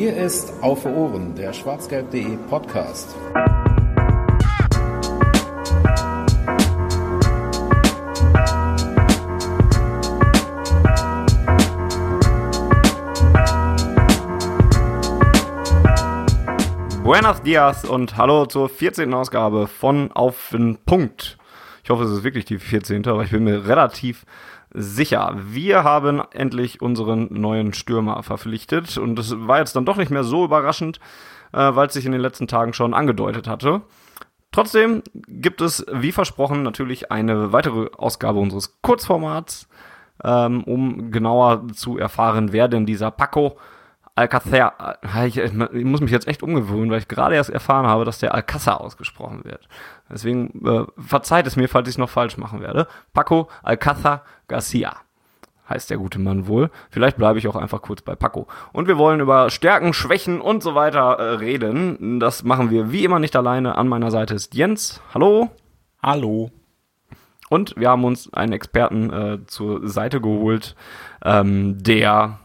Hier ist Auf Ohren, der schwarzgelb.de Podcast. Buenos Dias und hallo zur 14. Ausgabe von Auf den Punkt. Ich hoffe, es ist wirklich die 14., aber ich bin mir relativ sicher. Wir haben endlich unseren neuen Stürmer verpflichtet und das war jetzt dann doch nicht mehr so überraschend, äh, weil es sich in den letzten Tagen schon angedeutet hatte. Trotzdem gibt es, wie versprochen, natürlich eine weitere Ausgabe unseres Kurzformats, ähm, um genauer zu erfahren, wer denn dieser Paco Alcácer, äh, ich, ich, muss mich jetzt echt umgewöhnen, weil ich gerade erst erfahren habe, dass der Alcázar ausgesprochen wird. Deswegen äh, verzeiht es mir, falls ich es noch falsch machen werde. Paco Alcázar Garcia heißt der gute Mann wohl. Vielleicht bleibe ich auch einfach kurz bei Paco. Und wir wollen über Stärken, Schwächen und so weiter äh, reden. Das machen wir wie immer nicht alleine. An meiner Seite ist Jens. Hallo. Hallo. Und wir haben uns einen Experten äh, zur Seite geholt, ähm, der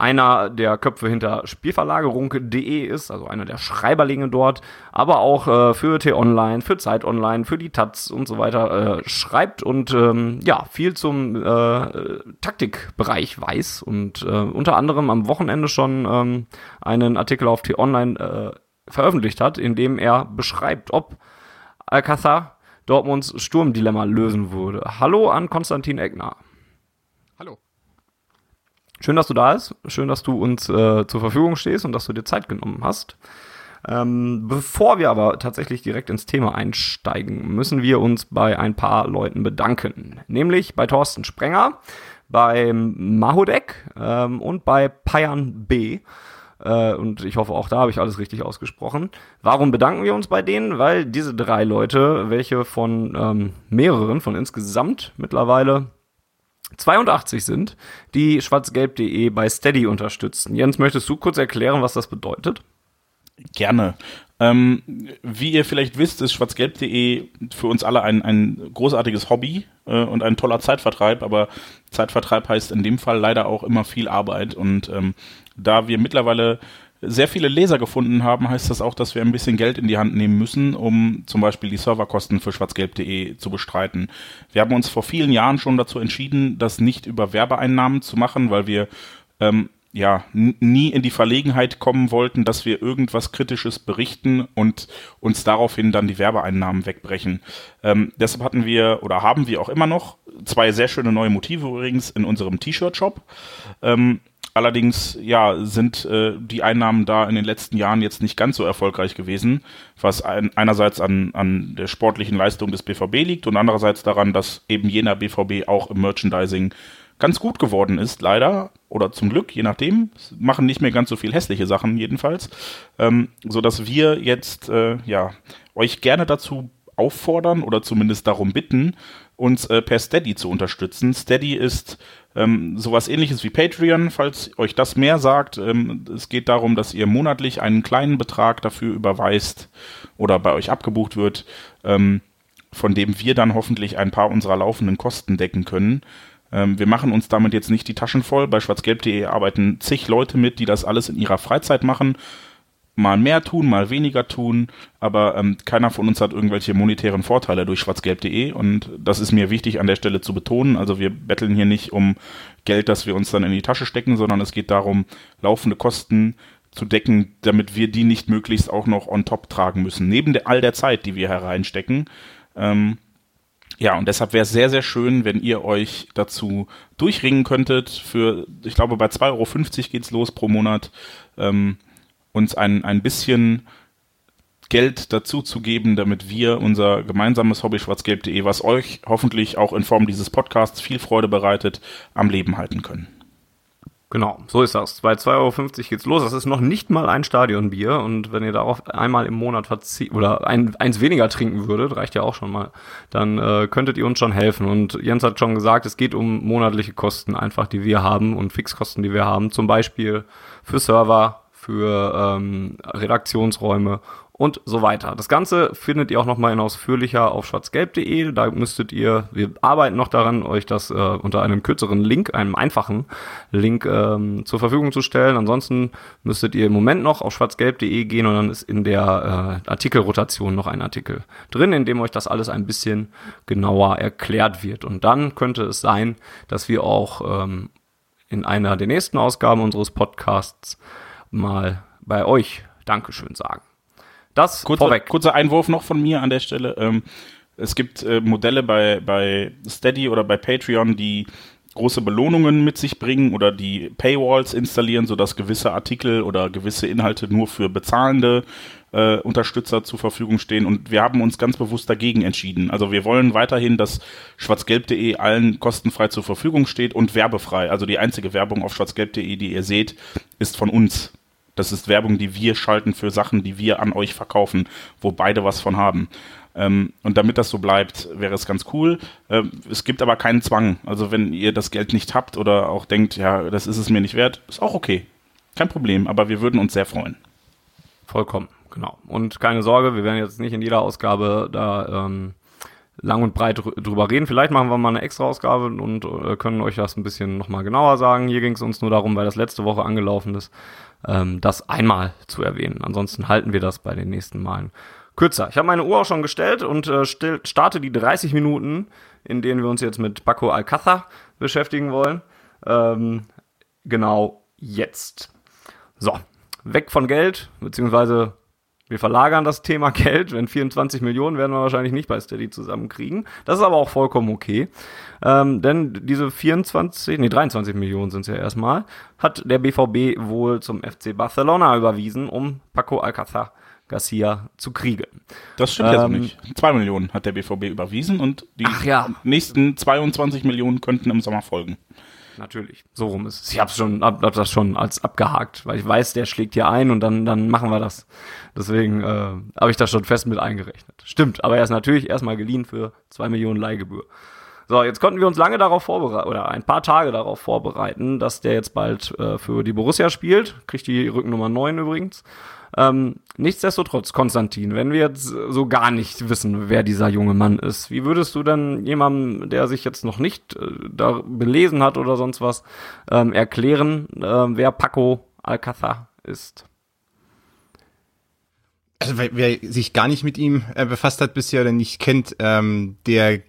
einer der Köpfe hinter Spielverlagerung.de ist, also einer der Schreiberlinge dort, aber auch äh, für T-Online, für Zeit Online, für die Taz und so weiter äh, schreibt und ähm, ja, viel zum äh, Taktikbereich weiß und äh, unter anderem am Wochenende schon ähm, einen Artikel auf T-Online äh, veröffentlicht hat, in dem er beschreibt, ob Alcázar Dortmunds Sturmdilemma lösen würde. Hallo an Konstantin Eckner. Schön, dass du da bist. Schön, dass du uns äh, zur Verfügung stehst und dass du dir Zeit genommen hast. Ähm, bevor wir aber tatsächlich direkt ins Thema einsteigen, müssen wir uns bei ein paar Leuten bedanken. Nämlich bei Thorsten Sprenger, bei Mahodek ähm, und bei Payan B. Äh, und ich hoffe, auch da habe ich alles richtig ausgesprochen. Warum bedanken wir uns bei denen? Weil diese drei Leute, welche von ähm, mehreren, von insgesamt mittlerweile 82 sind, die schwarzgelb.de bei Steady unterstützen. Jens, möchtest du kurz erklären, was das bedeutet? Gerne. Ähm, wie ihr vielleicht wisst, ist schwarzgelb.de für uns alle ein, ein großartiges Hobby äh, und ein toller Zeitvertreib, aber Zeitvertreib heißt in dem Fall leider auch immer viel Arbeit und ähm, da wir mittlerweile sehr viele Leser gefunden haben, heißt das auch, dass wir ein bisschen Geld in die Hand nehmen müssen, um zum Beispiel die Serverkosten für schwarzgelb.de zu bestreiten. Wir haben uns vor vielen Jahren schon dazu entschieden, das nicht über Werbeeinnahmen zu machen, weil wir ähm, ja nie in die Verlegenheit kommen wollten, dass wir irgendwas Kritisches berichten und uns daraufhin dann die Werbeeinnahmen wegbrechen. Ähm, deshalb hatten wir oder haben wir auch immer noch zwei sehr schöne neue Motive übrigens in unserem T-Shirt-Shop. Ähm, Allerdings, ja, sind äh, die Einnahmen da in den letzten Jahren jetzt nicht ganz so erfolgreich gewesen, was ein, einerseits an, an der sportlichen Leistung des BVB liegt und andererseits daran, dass eben jener BVB auch im Merchandising ganz gut geworden ist, leider, oder zum Glück, je nachdem, machen nicht mehr ganz so viel hässliche Sachen jedenfalls, ähm, so dass wir jetzt, äh, ja, euch gerne dazu auffordern oder zumindest darum bitten, uns äh, per Steady zu unterstützen. Steady ist ähm, sowas ähnliches wie Patreon, falls euch das mehr sagt. Ähm, es geht darum, dass ihr monatlich einen kleinen Betrag dafür überweist oder bei euch abgebucht wird, ähm, von dem wir dann hoffentlich ein paar unserer laufenden Kosten decken können. Ähm, wir machen uns damit jetzt nicht die Taschen voll. Bei schwarzgelb.de arbeiten zig Leute mit, die das alles in ihrer Freizeit machen mal mehr tun, mal weniger tun, aber ähm, keiner von uns hat irgendwelche monetären Vorteile durch schwarzgelb.de und das ist mir wichtig an der Stelle zu betonen. Also wir betteln hier nicht um Geld, das wir uns dann in die Tasche stecken, sondern es geht darum, laufende Kosten zu decken, damit wir die nicht möglichst auch noch on top tragen müssen, neben der, all der Zeit, die wir hereinstecken. Ähm, ja, und deshalb wäre es sehr, sehr schön, wenn ihr euch dazu durchringen könntet. Für, ich glaube, bei 2,50 Euro geht's los pro Monat. Ähm, uns ein, ein bisschen Geld dazu zu geben, damit wir unser gemeinsames Hobby schwarzgelb.de, was euch hoffentlich auch in Form dieses Podcasts viel Freude bereitet, am Leben halten können. Genau, so ist das. Bei 2,50 Euro geht's los. Das ist noch nicht mal ein Stadionbier. Und wenn ihr darauf einmal im Monat verziehen oder ein, eins weniger trinken würdet, reicht ja auch schon mal, dann äh, könntet ihr uns schon helfen. Und Jens hat schon gesagt, es geht um monatliche Kosten einfach, die wir haben und Fixkosten, die wir haben. Zum Beispiel für Server, für ähm, Redaktionsräume und so weiter. Das Ganze findet ihr auch nochmal in ausführlicher auf schwarzgelb.de. Da müsstet ihr, wir arbeiten noch daran, euch das äh, unter einem kürzeren Link, einem einfachen Link ähm, zur Verfügung zu stellen. Ansonsten müsstet ihr im Moment noch auf schwarzgelb.de gehen und dann ist in der äh, Artikelrotation noch ein Artikel drin, in dem euch das alles ein bisschen genauer erklärt wird. Und dann könnte es sein, dass wir auch ähm, in einer der nächsten Ausgaben unseres Podcasts mal bei euch Dankeschön sagen. Das kurzer, vorweg. Kurzer Einwurf noch von mir an der Stelle. Ähm, es gibt äh, Modelle bei, bei Steady oder bei Patreon, die große Belohnungen mit sich bringen oder die Paywalls installieren, sodass gewisse Artikel oder gewisse Inhalte nur für bezahlende äh, Unterstützer zur Verfügung stehen. Und wir haben uns ganz bewusst dagegen entschieden. Also wir wollen weiterhin, dass schwarzgelb.de allen kostenfrei zur Verfügung steht und werbefrei. Also die einzige Werbung auf schwarzgelb.de, die ihr seht, ist von uns. Das ist Werbung, die wir schalten für Sachen, die wir an euch verkaufen, wo beide was von haben. Ähm, und damit das so bleibt, wäre es ganz cool. Ähm, es gibt aber keinen Zwang. Also wenn ihr das Geld nicht habt oder auch denkt, ja, das ist es mir nicht wert, ist auch okay. Kein Problem, aber wir würden uns sehr freuen. Vollkommen, genau. Und keine Sorge, wir werden jetzt nicht in jeder Ausgabe da ähm, lang und breit drüber reden. Vielleicht machen wir mal eine extra Ausgabe und äh, können euch das ein bisschen nochmal genauer sagen. Hier ging es uns nur darum, weil das letzte Woche angelaufen ist, ähm, das einmal zu erwähnen. Ansonsten halten wir das bei den nächsten Malen kürzer. Ich habe meine Uhr auch schon gestellt und äh, still, starte die 30 Minuten, in denen wir uns jetzt mit Paco Alcázar beschäftigen wollen. Ähm, genau jetzt. So, weg von Geld, beziehungsweise wir verlagern das Thema Geld, wenn 24 Millionen werden wir wahrscheinlich nicht bei Steady zusammenkriegen. Das ist aber auch vollkommen okay. Ähm, denn diese 24, nee, 23 Millionen sind es ja erstmal, hat der BVB wohl zum FC Barcelona überwiesen, um Paco Alcázar Garcia zu kriegen. Das stimmt ähm, ja so nicht. Zwei Millionen hat der BVB überwiesen und die ja. nächsten 22 Millionen könnten im Sommer folgen natürlich. So rum ist es. Ich habe schon, hab, hab das schon als abgehakt, weil ich weiß, der schlägt hier ein und dann, dann machen wir das. Deswegen äh, habe ich das schon fest mit eingerechnet. Stimmt, aber er ist natürlich erstmal geliehen für zwei Millionen Leihgebühr. So, jetzt konnten wir uns lange darauf vorbereiten, oder ein paar Tage darauf vorbereiten, dass der jetzt bald äh, für die Borussia spielt. Kriegt die Rückennummer 9 übrigens. Ähm, nichtsdestotrotz, Konstantin, wenn wir jetzt so gar nicht wissen, wer dieser junge Mann ist, wie würdest du denn jemandem, der sich jetzt noch nicht äh, da belesen hat oder sonst was, ähm, erklären, äh, wer Paco Alcázar ist? Also wer, wer, sich gar nicht mit ihm äh, befasst hat bisher oder nicht kennt, ähm, der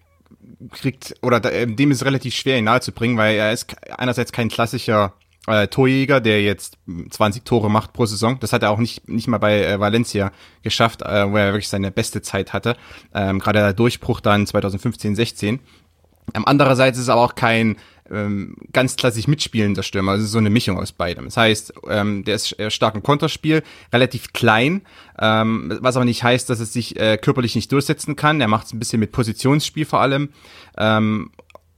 kriegt oder da, äh, dem ist relativ schwer ihn nahezubringen, weil er ist einerseits kein klassischer äh, Torjäger, der jetzt 20 Tore macht pro Saison. Das hat er auch nicht, nicht mal bei äh, Valencia geschafft, äh, wo er wirklich seine beste Zeit hatte. Ähm, Gerade der Durchbruch dann 2015, 16. Ähm, andererseits ist es aber auch kein ähm, ganz klassisch mitspielender Stürmer. Also so eine Mischung aus beidem. Das heißt, ähm, der ist stark im Konterspiel, relativ klein, ähm, was aber nicht heißt, dass es sich äh, körperlich nicht durchsetzen kann. Er macht es ein bisschen mit Positionsspiel vor allem. Ähm,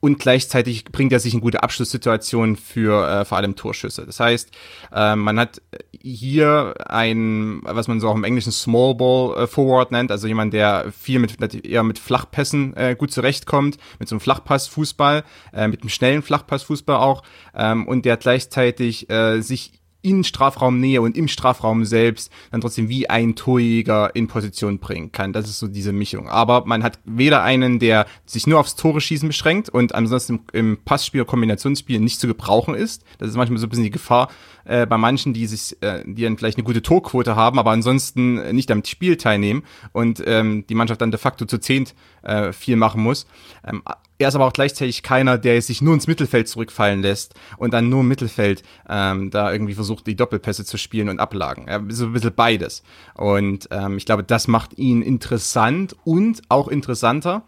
und gleichzeitig bringt er sich in gute Abschlusssituationen für äh, vor allem Torschüsse. Das heißt, äh, man hat hier ein, was man so auch im Englischen Small Ball äh, Forward nennt, also jemand, der viel mit eher mit Flachpässen äh, gut zurechtkommt, mit so einem Flachpassfußball, äh, mit einem schnellen Flachpassfußball auch ähm, und der gleichzeitig äh, sich in Strafraumnähe und im Strafraum selbst dann trotzdem wie ein Torjäger in Position bringen kann. Das ist so diese Mischung. Aber man hat weder einen, der sich nur aufs Tore schießen beschränkt und ansonsten im Passspiel, Kombinationsspiel nicht zu gebrauchen ist. Das ist manchmal so ein bisschen die Gefahr äh, bei manchen, die sich, äh, die dann vielleicht eine gute Torquote haben, aber ansonsten nicht am Spiel teilnehmen und ähm, die Mannschaft dann de facto zu zehnt äh, viel machen muss. Ähm, er ist aber auch gleichzeitig keiner, der sich nur ins Mittelfeld zurückfallen lässt und dann nur im Mittelfeld ähm, da irgendwie versucht, die Doppelpässe zu spielen und ablagen. Er ist so ein bisschen beides. Und ähm, ich glaube, das macht ihn interessant und auch interessanter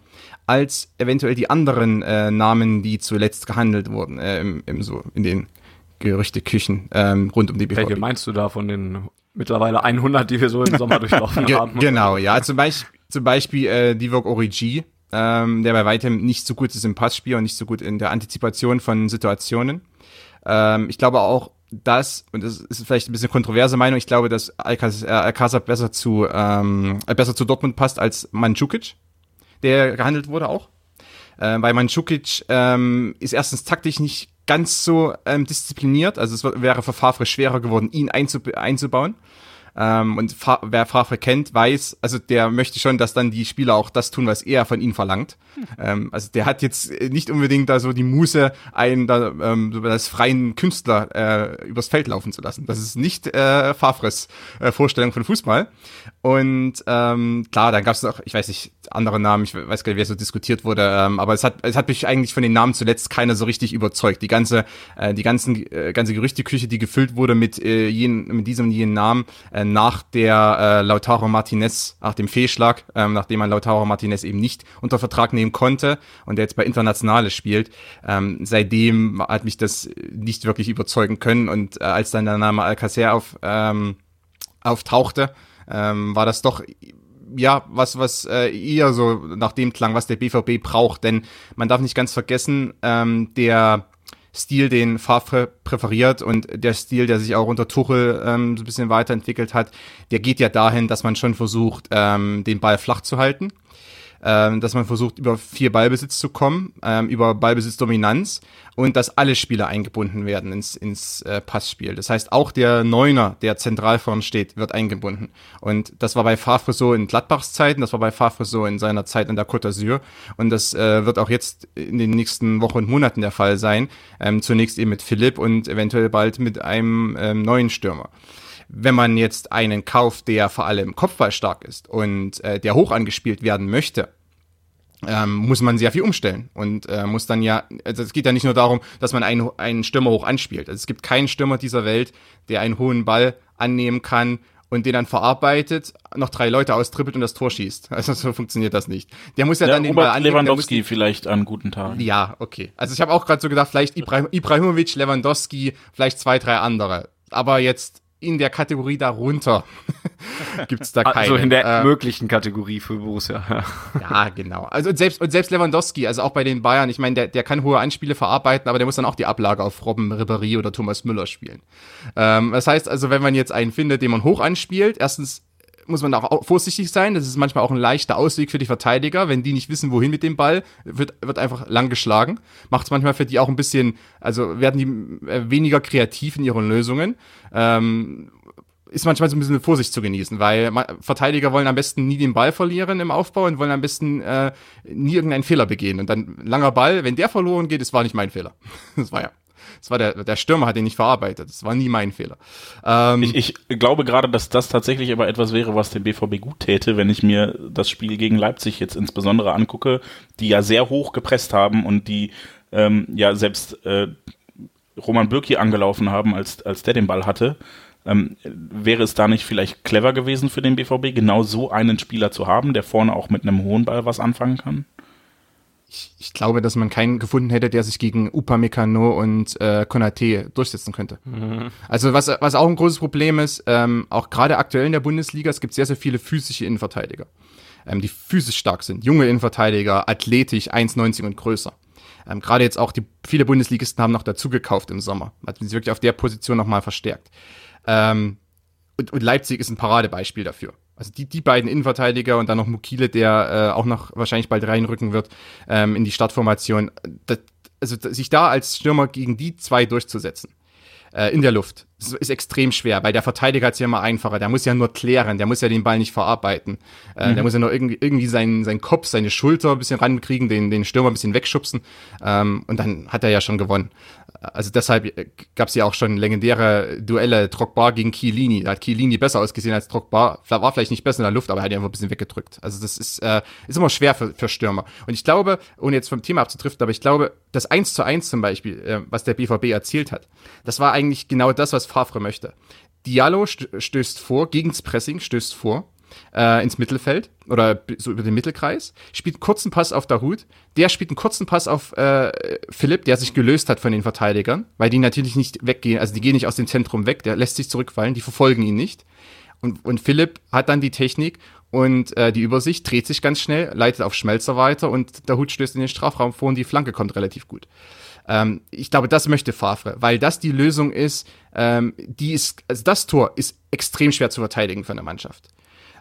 als eventuell die anderen äh, Namen, die zuletzt gehandelt wurden, äh, im, im, so in den Gerüchteküchen ähm, rund um die BVB. Welche meinst du da von den mittlerweile 100, die wir so im Sommer durchlaufen haben? Genau, ja, zum Beispiel, zum Beispiel äh, Divock Origi, ähm, der bei weitem nicht so gut ist im Passspiel und nicht so gut in der Antizipation von Situationen. Ähm, ich glaube auch, dass, und das ist vielleicht ein bisschen kontroverse Meinung, ich glaube, dass Alcázar besser zu, ähm, besser zu Dortmund passt als Mandzukic, der gehandelt wurde auch. Äh, weil Mandzukic ähm, ist erstens taktisch nicht ganz so ähm, diszipliniert, also es wäre Favre schwerer geworden, ihn einzub einzubauen. Ähm, und Fa wer Favre kennt, weiß, also der möchte schon, dass dann die Spieler auch das tun, was er von ihnen verlangt. Hm. Ähm, also der hat jetzt nicht unbedingt da so die Muße, einen da, ähm, das freien Künstler äh, übers Feld laufen zu lassen. Das ist nicht äh, Favres äh, Vorstellung von Fußball. Und ähm, klar, dann gab es noch, ich weiß nicht, andere Namen, ich weiß gar nicht, wer so diskutiert wurde, ähm, aber es hat, es hat mich eigentlich von den Namen zuletzt keiner so richtig überzeugt. Die ganze, äh, die ganzen, äh, ganze Gerüchteküche, die gefüllt wurde mit äh, jenen, mit diesem und jenen Namen, äh, nach der äh, Lautaro Martinez, nach dem Fehlschlag, ähm, nachdem man Lautaro Martinez eben nicht unter Vertrag nehmen konnte und der jetzt bei Internationale spielt, ähm, seitdem hat mich das nicht wirklich überzeugen können und äh, als dann der Name Alcacer auf, ähm, auftauchte, ähm, war das doch ja, was, was äh, eher so nach dem klang, was der BVB braucht. Denn man darf nicht ganz vergessen, ähm, der Stil, den Favre präferiert und der Stil, der sich auch unter Tuchel ähm, so ein bisschen weiterentwickelt hat, der geht ja dahin, dass man schon versucht, ähm, den Ball flach zu halten ähm, dass man versucht, über vier Ballbesitz zu kommen, ähm, über Ballbesitzdominanz und dass alle Spieler eingebunden werden ins, ins äh, Passspiel. Das heißt, auch der Neuner, der zentral vorn steht, wird eingebunden. Und das war bei Favre so in Gladbachs Zeiten, das war bei Favre so in seiner Zeit in der Côte d'Azur und das äh, wird auch jetzt in den nächsten Wochen und Monaten der Fall sein. Ähm, zunächst eben mit Philipp und eventuell bald mit einem ähm, neuen Stürmer wenn man jetzt einen kauft, der vor allem kopfballstark ist und äh, der hoch angespielt werden möchte, ähm, muss man sehr viel umstellen und äh, muss dann ja, also es geht ja nicht nur darum, dass man einen, einen Stürmer hoch anspielt. Also es gibt keinen Stürmer dieser Welt, der einen hohen Ball annehmen kann und den dann verarbeitet, noch drei Leute austrippelt und das Tor schießt. Also so funktioniert das nicht. Der muss ja, ja dann den Ball annehmen. Lewandowski vielleicht an guten Tagen. Ja, okay. Also ich habe auch gerade so gedacht, vielleicht Ibrahim, Ibrahimovic, Lewandowski, vielleicht zwei, drei andere. Aber jetzt in der Kategorie darunter gibt's da keine. Also in der äh, möglichen Kategorie für Borussia. ja, genau. Also und selbst, und selbst Lewandowski, also auch bei den Bayern, ich meine, der, der kann hohe Anspiele verarbeiten, aber der muss dann auch die Ablage auf Robben Ribéry oder Thomas Müller spielen. Ähm, das heißt also, wenn man jetzt einen findet, den man hoch anspielt, erstens muss man auch vorsichtig sein. Das ist manchmal auch ein leichter Ausweg für die Verteidiger. Wenn die nicht wissen, wohin mit dem Ball, wird, wird einfach lang geschlagen. Macht es manchmal für die auch ein bisschen, also werden die äh, weniger kreativ in ihren Lösungen. Ähm, ist manchmal so ein bisschen Vorsicht zu genießen, weil Verteidiger wollen am besten nie den Ball verlieren im Aufbau und wollen am besten äh, nie irgendeinen Fehler begehen. Und dann langer Ball, wenn der verloren geht, das war nicht mein Fehler. Das war ja das war der, der Stürmer hat ihn nicht verarbeitet. Das war nie mein Fehler. Ähm, ich, ich glaube gerade, dass das tatsächlich aber etwas wäre, was dem BVB gut täte, wenn ich mir das Spiel gegen Leipzig jetzt insbesondere angucke, die ja sehr hoch gepresst haben und die ähm, ja selbst äh, Roman Bürki angelaufen haben, als, als der den Ball hatte. Ähm, wäre es da nicht vielleicht clever gewesen für den BVB, genau so einen Spieler zu haben, der vorne auch mit einem hohen Ball was anfangen kann? Ich, ich glaube, dass man keinen gefunden hätte, der sich gegen Upamecano und äh, Konate durchsetzen könnte. Mhm. Also was, was auch ein großes Problem ist, ähm, auch gerade aktuell in der Bundesliga, es gibt sehr, sehr viele physische Innenverteidiger, ähm, die physisch stark sind. Junge Innenverteidiger, athletisch, 1,90 und größer. Ähm, gerade jetzt auch die viele Bundesligisten haben noch dazu gekauft im Sommer. Hat sich wirklich auf der Position nochmal verstärkt. Ähm, und, und Leipzig ist ein Paradebeispiel dafür. Also die, die beiden Innenverteidiger und dann noch Mukile, der äh, auch noch wahrscheinlich bald reinrücken wird ähm, in die Startformation. Das, also sich da als Stürmer gegen die zwei durchzusetzen äh, in der Luft. Das ist extrem schwer, weil der Verteidiger es ja immer einfacher. Der muss ja nur klären, der muss ja den Ball nicht verarbeiten. Äh, mhm. Der muss ja nur irgendwie, irgendwie seinen, seinen Kopf, seine Schulter ein bisschen rankriegen, den, den Stürmer ein bisschen wegschubsen. Ähm, und dann hat er ja schon gewonnen. Also deshalb äh, gab es ja auch schon legendäre Duelle Drogba gegen Chiellini. Da hat Chiellini besser ausgesehen als Drogba. War vielleicht nicht besser in der Luft, aber er hat ihn einfach ein bisschen weggedrückt. Also das ist, äh, ist immer schwer für, für Stürmer. Und ich glaube, ohne jetzt vom Thema abzutrifft, aber ich glaube, das 1 zu 1 zum Beispiel, äh, was der BVB erzielt hat, das war eigentlich genau das, was Favre möchte. Diallo stößt vor, gegens Pressing stößt vor äh, ins Mittelfeld oder so über den Mittelkreis, spielt einen kurzen Pass auf Dahut, der spielt einen kurzen Pass auf äh, Philipp, der sich gelöst hat von den Verteidigern, weil die natürlich nicht weggehen, also die gehen nicht aus dem Zentrum weg, der lässt sich zurückfallen, die verfolgen ihn nicht. Und, und Philipp hat dann die Technik und äh, die Übersicht, dreht sich ganz schnell, leitet auf Schmelzer weiter und der Hut stößt in den Strafraum vor und die Flanke kommt relativ gut. Ähm, ich glaube, das möchte Favre, weil das die Lösung ist, ähm, die ist, also das Tor ist extrem schwer zu verteidigen für eine Mannschaft.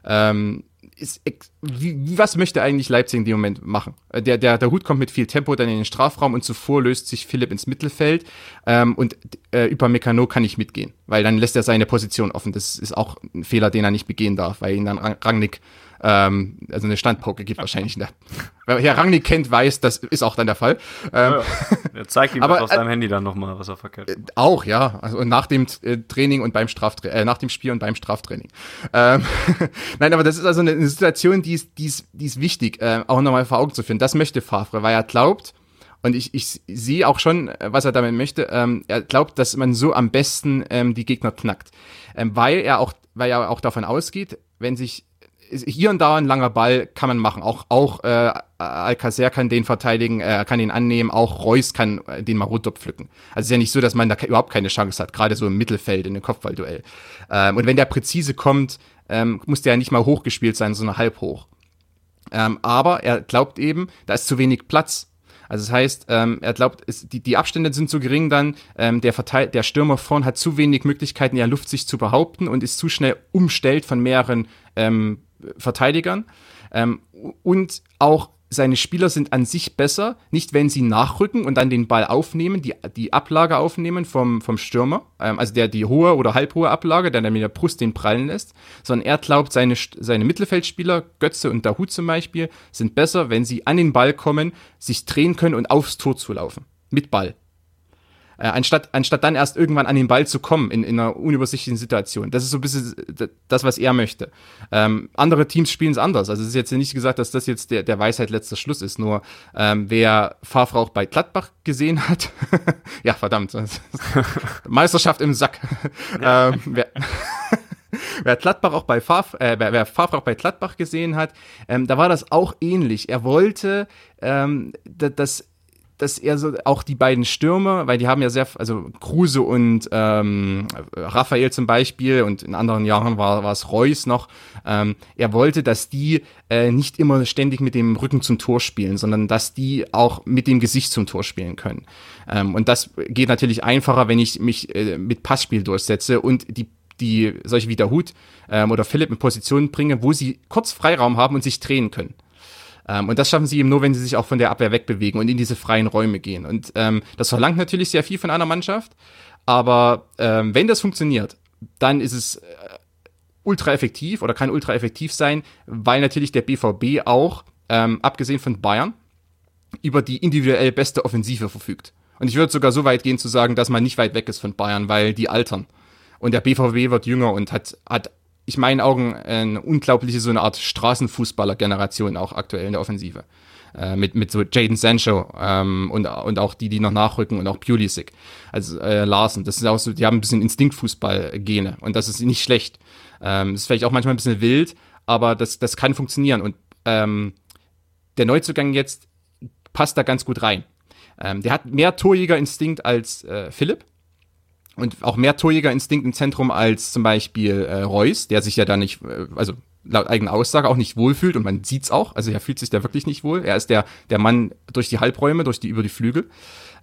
Ähm, ist, wie, was möchte eigentlich Leipzig in dem Moment machen? Äh, der, der, der Hut kommt mit viel Tempo dann in den Strafraum und zuvor löst sich Philipp ins Mittelfeld ähm, und äh, über Mekano kann ich mitgehen, weil dann lässt er seine Position offen. Das ist auch ein Fehler, den er nicht begehen darf, weil ihn dann Rangnick ähm, also eine Standpoke gibt wahrscheinlich nicht. Wer Herr Rangnick kennt, weiß, das ist auch dann der Fall. Ähm, ja, ja. zeigt ihm aber, auf seinem äh, Handy dann nochmal, was er verkehrt äh, Auch, ja. Also nach dem äh, Training und beim Straftraining, äh, nach dem Spiel und beim Straftraining. Ähm, Nein, aber das ist also eine, eine Situation, die ist, die ist, die ist wichtig, äh, auch nochmal vor Augen zu führen. Das möchte Favre, weil er glaubt, und ich, ich sehe auch schon, äh, was er damit möchte. Ähm, er glaubt, dass man so am besten ähm, die Gegner knackt. Ähm, weil er auch, weil er auch davon ausgeht, wenn sich hier und da ein langer Ball kann man machen. Auch, auch äh, Alcacer kann den verteidigen, äh, kann ihn annehmen, auch Reus kann äh, den mal runterpflücken. Also es ist ja nicht so, dass man da überhaupt keine Chance hat, gerade so im Mittelfeld in einem Kopfballduell. Ähm, und wenn der präzise kommt, ähm, muss der ja nicht mal hochgespielt sein, sondern halb hoch. Ähm, aber er glaubt eben, da ist zu wenig Platz also das heißt, ähm, er glaubt, es, die, die Abstände sind so gering dann, ähm, der, Verteil der Stürmer vorn hat zu wenig Möglichkeiten in der Luft sich zu behaupten und ist zu schnell umstellt von mehreren ähm, Verteidigern. Ähm, und auch seine Spieler sind an sich besser, nicht wenn sie nachrücken und dann den Ball aufnehmen, die, die Ablage aufnehmen vom, vom Stürmer, ähm, also der die hohe oder halbhohe Ablage, der dann mit der Brust den prallen lässt, sondern er glaubt, seine, seine Mittelfeldspieler, Götze und Dahut zum Beispiel, sind besser, wenn sie an den Ball kommen, sich drehen können und aufs Tor zu laufen. Mit Ball. Äh, anstatt, anstatt dann erst irgendwann an den Ball zu kommen in, in einer unübersichtlichen Situation. Das ist so ein bisschen das, was er möchte. Ähm, andere Teams spielen es anders. Also es ist jetzt nicht gesagt, dass das jetzt der, der Weisheit letzter Schluss ist. Nur ähm, wer Favre auch bei Gladbach gesehen hat, ja verdammt, Meisterschaft im Sack. ähm, wer, wer Gladbach auch bei Favre, äh, wer, wer Favre auch bei Gladbach gesehen hat, ähm, da war das auch ähnlich. Er wollte, ähm, dass dass er so auch die beiden Stürmer, weil die haben ja sehr, also Kruse und ähm, Raphael zum Beispiel und in anderen Jahren war, war es Reus noch, ähm, er wollte, dass die äh, nicht immer ständig mit dem Rücken zum Tor spielen, sondern dass die auch mit dem Gesicht zum Tor spielen können. Ähm, und das geht natürlich einfacher, wenn ich mich äh, mit Passspiel durchsetze und die die solche wie der Hut ähm, oder Philipp in Positionen bringe, wo sie kurz Freiraum haben und sich drehen können. Ähm, und das schaffen sie eben nur, wenn sie sich auch von der Abwehr wegbewegen und in diese freien Räume gehen. Und ähm, das verlangt natürlich sehr viel von einer Mannschaft. Aber ähm, wenn das funktioniert, dann ist es äh, ultra effektiv oder kann ultra effektiv sein, weil natürlich der BVB auch, ähm, abgesehen von Bayern, über die individuell beste Offensive verfügt. Und ich würde sogar so weit gehen zu sagen, dass man nicht weit weg ist von Bayern, weil die altern. Und der BVB wird jünger und hat, hat ich meinen Augen eine unglaubliche so eine Art Straßenfußballer-Generation auch aktuell in der Offensive. Äh, mit, mit so Jaden Sancho ähm, und, und auch die, die noch nachrücken und auch Pulisic, also äh, Larsen. Das ist auch so, die haben ein bisschen Instinktfußball-Gene und das ist nicht schlecht. Ähm, ist vielleicht auch manchmal ein bisschen wild, aber das, das kann funktionieren und ähm, der Neuzugang jetzt passt da ganz gut rein. Ähm, der hat mehr Torjägerinstinkt als äh, Philipp und auch mehr Torjägerinstinkt im Zentrum als zum Beispiel äh, Reus, der sich ja da nicht, äh, also laut eigener Aussage auch nicht wohlfühlt und man sieht's auch, also er fühlt sich da wirklich nicht wohl. Er ist der, der Mann durch die Halbräume, durch die, über die Flügel.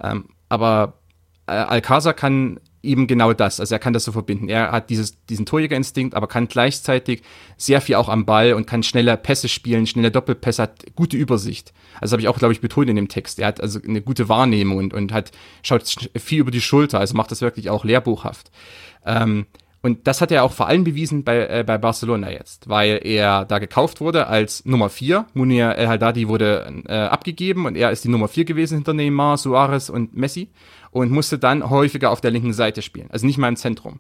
Ähm, aber äh, Alcázar kann eben genau das. Also er kann das so verbinden. Er hat dieses, diesen Torjägerinstinkt, aber kann gleichzeitig sehr viel auch am Ball und kann schneller Pässe spielen, schnelle Doppelpässe, hat gute Übersicht. Also habe ich auch, glaube ich, betont in dem Text. Er hat also eine gute Wahrnehmung und, und hat, schaut viel über die Schulter, also macht das wirklich auch lehrbuchhaft. Ähm, und das hat er auch vor allem bewiesen bei, äh, bei Barcelona jetzt, weil er da gekauft wurde als Nummer 4. Munir El Haddadi wurde äh, abgegeben und er ist die Nummer 4 gewesen hinter Neymar, Suarez und Messi und musste dann häufiger auf der linken Seite spielen, also nicht mal im Zentrum.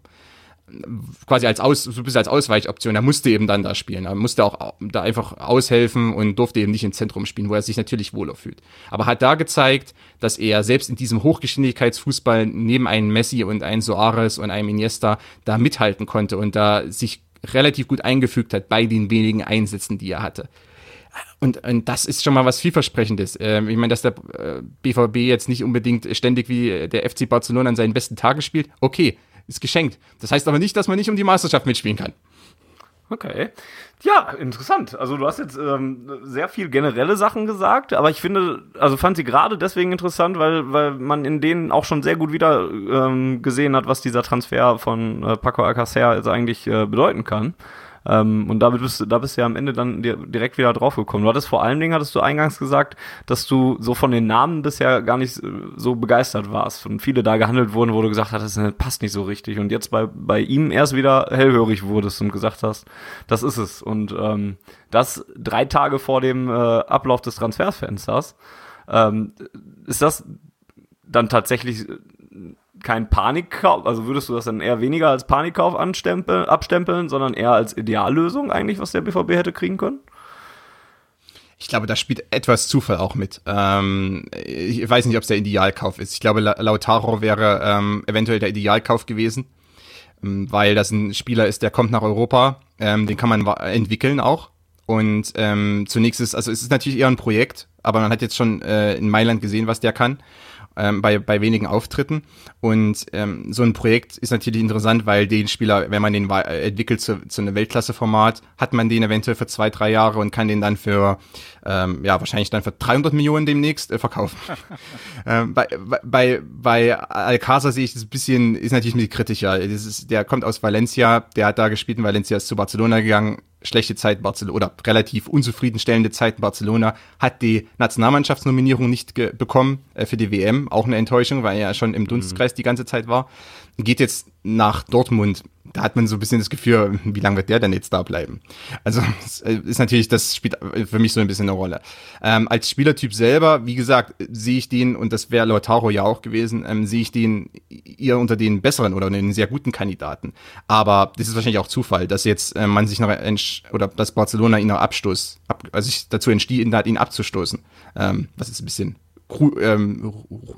Quasi als Aus, so ein bisschen als Ausweichoption. Er musste eben dann da spielen. Er musste auch da einfach aushelfen und durfte eben nicht im Zentrum spielen, wo er sich natürlich wohler fühlt. Aber hat da gezeigt, dass er selbst in diesem Hochgeschwindigkeitsfußball neben einem Messi und einem Soares und einem Iniesta da mithalten konnte und da sich relativ gut eingefügt hat bei den wenigen Einsätzen, die er hatte. Und, und das ist schon mal was vielversprechendes. Ähm, ich meine, dass der äh, BVB jetzt nicht unbedingt ständig wie der FC Barcelona an seinen besten Tagen spielt, okay, ist geschenkt. Das heißt aber nicht, dass man nicht um die Meisterschaft mitspielen kann. Okay. Ja, interessant. Also du hast jetzt ähm, sehr viel generelle Sachen gesagt, aber ich finde, also fand sie gerade deswegen interessant, weil, weil man in denen auch schon sehr gut wieder ähm, gesehen hat, was dieser Transfer von äh, Paco Alcacer jetzt eigentlich äh, bedeuten kann. Ähm, und da bist, da bist du ja am Ende dann direkt wieder drauf gekommen. Du hattest vor allen Dingen, hattest du eingangs gesagt, dass du so von den Namen bisher gar nicht so begeistert warst. Und viele da gehandelt wurden, wo du gesagt hast, das passt nicht so richtig. Und jetzt bei, bei ihm erst wieder hellhörig wurdest und gesagt hast, das ist es. Und ähm, das drei Tage vor dem äh, Ablauf des Transferfensters. Ähm, ist das dann tatsächlich kein Panikkauf, also würdest du das dann eher weniger als Panikkauf anstempeln, abstempeln, sondern eher als Ideallösung eigentlich, was der BVB hätte kriegen können? Ich glaube, da spielt etwas Zufall auch mit. Ähm, ich weiß nicht, ob es der Idealkauf ist. Ich glaube, Lautaro wäre ähm, eventuell der Idealkauf gewesen, ähm, weil das ein Spieler ist, der kommt nach Europa. Ähm, den kann man entwickeln auch. Und ähm, zunächst ist, also es ist natürlich eher ein Projekt, aber man hat jetzt schon äh, in Mailand gesehen, was der kann ähm, bei, bei wenigen Auftritten. Und ähm, so ein Projekt ist natürlich interessant, weil den Spieler, wenn man den entwickelt zu, zu einem Weltklasse-Format, hat man den eventuell für zwei, drei Jahre und kann den dann für, ähm, ja, wahrscheinlich dann für 300 Millionen demnächst äh, verkaufen. ähm, bei, bei, bei Alcázar sehe ich das ein bisschen, ist natürlich ein bisschen kritischer. Das ist, der kommt aus Valencia, der hat da gespielt in Valencia, ist zu Barcelona gegangen, schlechte Zeit Barcelona oder relativ unzufriedenstellende Zeit Barcelona, hat die Nationalmannschaftsnominierung nicht bekommen äh, für die WM, auch eine Enttäuschung, weil er ja schon im Dunstkreis mhm. die ganze Zeit war. Geht jetzt nach Dortmund da hat man so ein bisschen das Gefühl, wie lange wird der denn jetzt da bleiben? Also äh, ist natürlich, das spielt für mich so ein bisschen eine Rolle. Ähm, als Spielertyp selber, wie gesagt, sehe ich den, und das wäre Lautaro ja auch gewesen, ähm, sehe ich den eher unter den besseren oder den sehr guten Kandidaten. Aber das ist wahrscheinlich auch Zufall, dass jetzt äh, man sich noch oder dass Barcelona ihn noch Abstoß, ab, also sich dazu entschieden hat, ihn abzustoßen. Ähm, was ist ein bisschen ähm,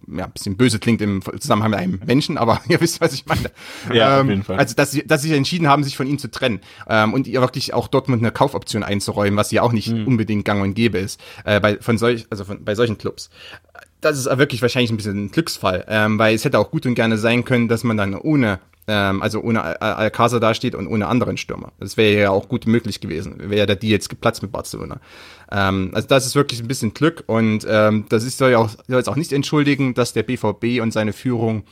ja, ein bisschen böse klingt im Zusammenhang mit einem Menschen, aber ihr wisst, was ich meine. Ja, ähm, auf jeden Fall. Also, dass sie, dass sie sich entschieden haben, sich von ihm zu trennen ähm, und ihr wirklich auch Dortmund eine Kaufoption einzuräumen, was ja auch nicht mhm. unbedingt gang und gäbe ist, äh, bei, von solch, also von, bei solchen Clubs das ist wirklich wahrscheinlich ein bisschen ein Glücksfall, ähm, weil es hätte auch gut und gerne sein können, dass man dann ohne ähm, also ohne Al Alcázar dasteht und ohne anderen Stürmer. Das wäre ja auch gut möglich gewesen. Wäre der die jetzt geplatzt mit Barcelona. Ähm, also das ist wirklich ein bisschen Glück und ähm, das ist soll ja auch soll jetzt auch nicht entschuldigen, dass der BVB und seine Führung